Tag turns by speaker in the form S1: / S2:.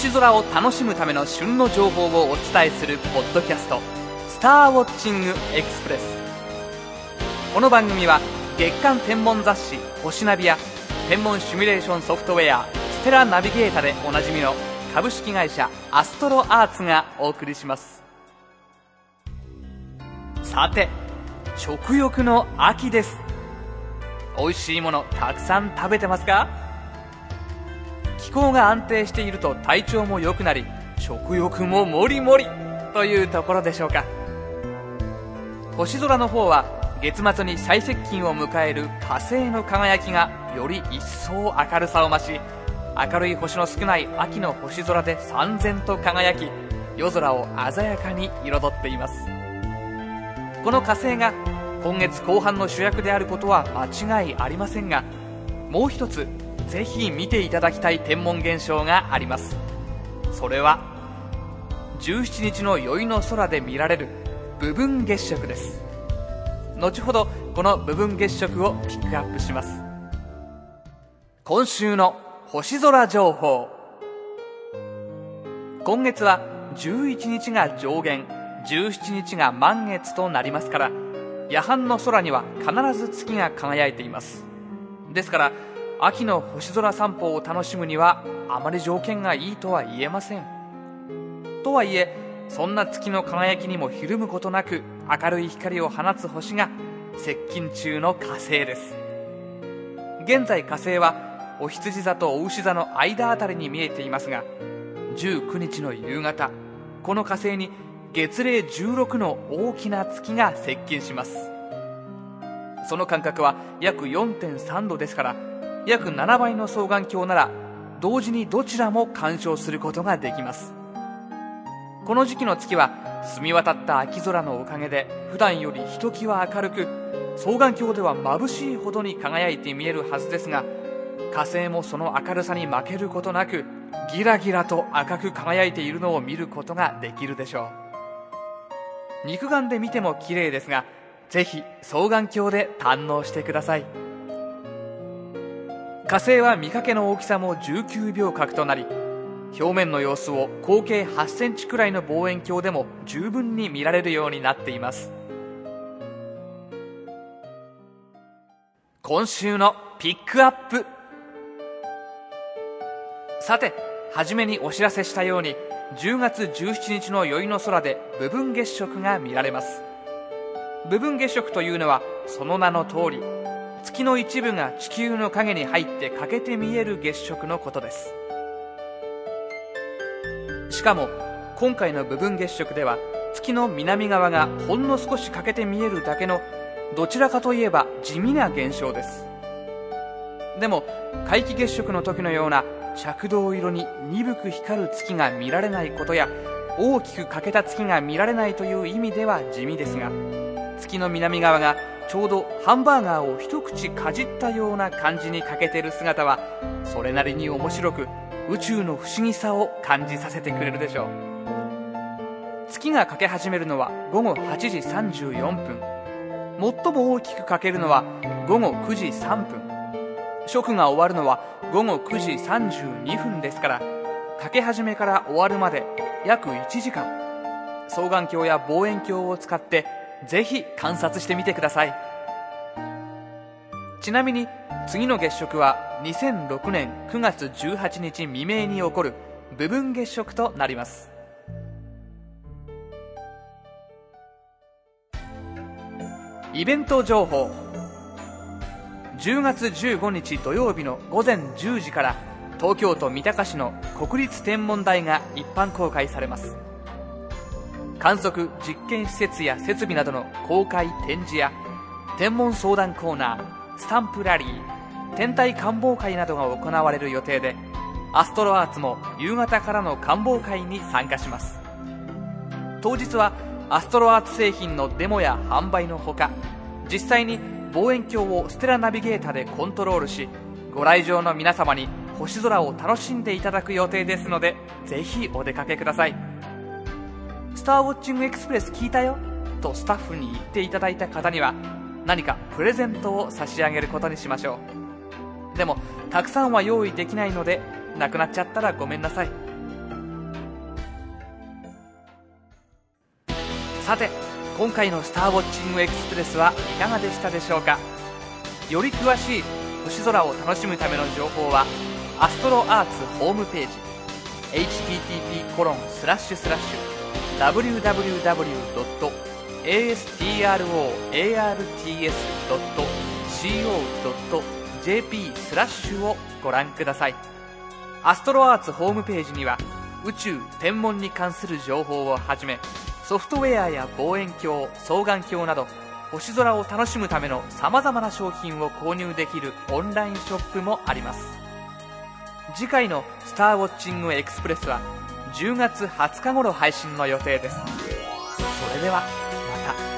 S1: 星空を楽しむための旬の情報をお伝えするポッドキャスト「スターウォッチングエクスプレス」この番組は月間天文雑誌「星ナビ」や天文シミュレーションソフトウェア「ステラナビゲータ」でおなじみの株式会社アストロアーツがお送りします。さて食欲の秋です。美味しいものたくさん食べてますか？気候が安定していると体調も良くなり食欲ももりもりというところでしょうか。星空の方は月末に最接近を迎える火星の輝きがより一層明るさを増し明るい星の少ない秋の星空で燦然と輝き夜空を鮮やかに彩っています。この火星が今月後半の主役であることは間違いありませんがもう一つぜひ見ていただきたい天文現象があります。それは17日の宵の空で見られる部分月食です。後ほどこの部分月食をピックアップします。今週の星空情報。今月は11日が上限17日が満月となりますから夜半の空には必ず月が輝いています。ですから秋の星空散歩を楽しむにはあまり条件がいいとは言えません。とはいえそんな月の輝きにもひるむことなく明るい光を放つ星が接近中の火星です。現在火星はお羊座とお牛座の間あたりに見えていますが19日の夕方この火星に月齢16の大きな月が接近します。その間隔は約4.3度ですから約7倍の双眼鏡なら同時にどちらも鑑賞することができます。この時期の月は澄み渡った秋空のおかげで普段よりひときわ明るく双眼鏡では眩しいほどに輝いて見えるはずですが火星もその明るさに負けることなくギラギラと赤く輝いているのを見ることができるでしょう。肉眼で見ても綺麗ですがぜひ双眼鏡で堪能してください。火星は見かけの大きさも19秒角となり表面の様子を合計8センチくらいの望遠鏡でも十分に見られるようになっています。今週のピックアップ。さて初めにお知らせしたように10月17日の宵の空で部分月食が見られます。部分月食というのはその名の通り月の一部が地球の影に入って欠けて見える月食のことです。しかも今回の部分月食では月の南側がほんの少し欠けて見えるだけのどちらかといえば地味な現象です。でも皆既月食の時のような赤銅色に鈍く光る月が見られないことや大きく欠けた月が見られないという意味では地味ですが月の南側がちょうどハンバーガーを一口かじったような感じに欠けてる姿はそれなりに面白く宇宙の不思議さを感じさせてくれるでしょう。月が欠け始めるのは午後8時34分。最も大きく欠けるのは午後9時3分。食が終わるのは午後9時32分ですからかけ始めから終わるまで約1時間。双眼鏡や望遠鏡を使ってぜひ観察してみてください。ちなみに次の月食は2006年9月18日未明に起こる部分月食となります。イベント情報。10月15日土曜日の午前10時から東京都三鷹市の国立天文台が一般公開されます。観測実験施設や設備などの公開展示や天文相談コーナースタンプラリー天体観望会などが行われる予定でアストロアーツも夕方からの観望会に参加します。当日はアストロアーツ製品のデモや販売のほか実際に望遠鏡をステラナビゲーターでコントロールしご来場の皆様に星空を楽しんでいただく予定ですのでぜひお出かけください。スターウォッチングエクスプレス聞いたよ。とスタッフに言っていただいた方には何かプレゼントを差し上げることにしましょう。でもたくさんは用意できないのでなくなっちゃったらごめんなさい。さて今回の「スターウォッチングエクスプレス」はいかがでしたでしょうか？より詳しい星空を楽しむための情報はアストロアーツホームページ http コロンスラッシュスラッシュ www.astroarts.co.jp スラッシュをご覧ください。アストロアーツホームページには宇宙天文に関する情報をはじめソフトウェアや望遠鏡双眼鏡など星空を楽しむためのさまざまな商品を購入できるオンラインショップもあります。次回の「スターウォッチングエクスプレス」は10月20日頃配信の予定です。それではまた。